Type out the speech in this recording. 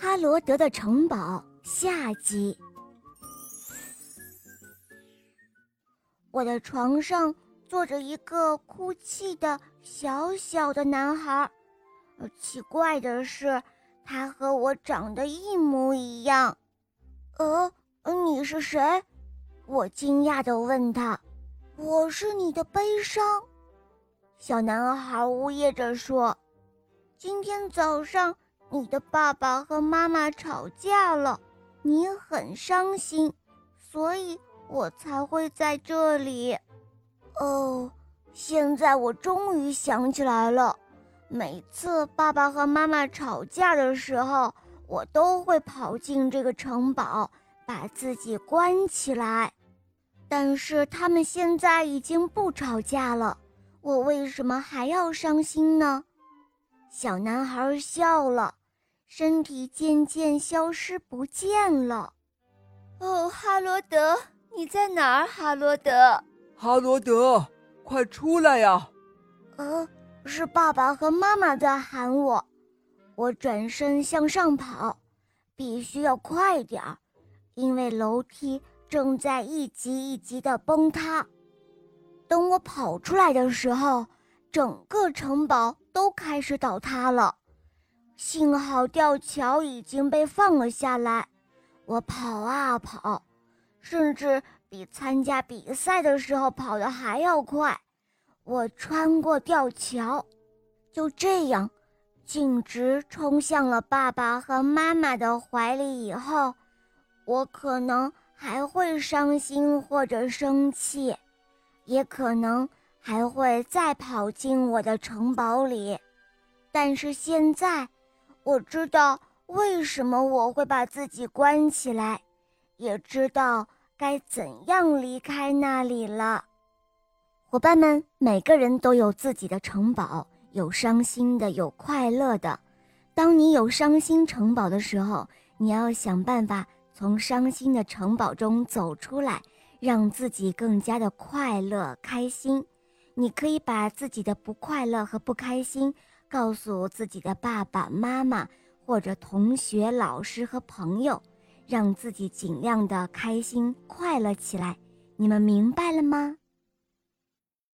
哈罗德的城堡下集。我的床上坐着一个哭泣的小小的男孩，奇怪的是，他和我长得一模一样。呃，你是谁？我惊讶地问他。我是你的悲伤，小男孩呜咽着说：“今天早上。”你的爸爸和妈妈吵架了，你很伤心，所以我才会在这里。哦，现在我终于想起来了，每次爸爸和妈妈吵架的时候，我都会跑进这个城堡，把自己关起来。但是他们现在已经不吵架了，我为什么还要伤心呢？小男孩笑了。身体渐渐消失不见了。哦，哈罗德，你在哪儿？哈罗德，哈罗德，快出来呀！呃，是爸爸和妈妈在喊我。我转身向上跑，必须要快点儿，因为楼梯正在一级一级的崩塌。等我跑出来的时候，整个城堡都开始倒塌了。幸好吊桥已经被放了下来，我跑啊跑，甚至比参加比赛的时候跑得还要快。我穿过吊桥，就这样径直冲向了爸爸和妈妈的怀里。以后，我可能还会伤心或者生气，也可能还会再跑进我的城堡里，但是现在。我知道为什么我会把自己关起来，也知道该怎样离开那里了。伙伴们，每个人都有自己的城堡，有伤心的，有快乐的。当你有伤心城堡的时候，你要想办法从伤心的城堡中走出来，让自己更加的快乐开心。你可以把自己的不快乐和不开心。告诉自己的爸爸妈妈，或者同学、老师和朋友，让自己尽量的开心快乐起来。你们明白了吗？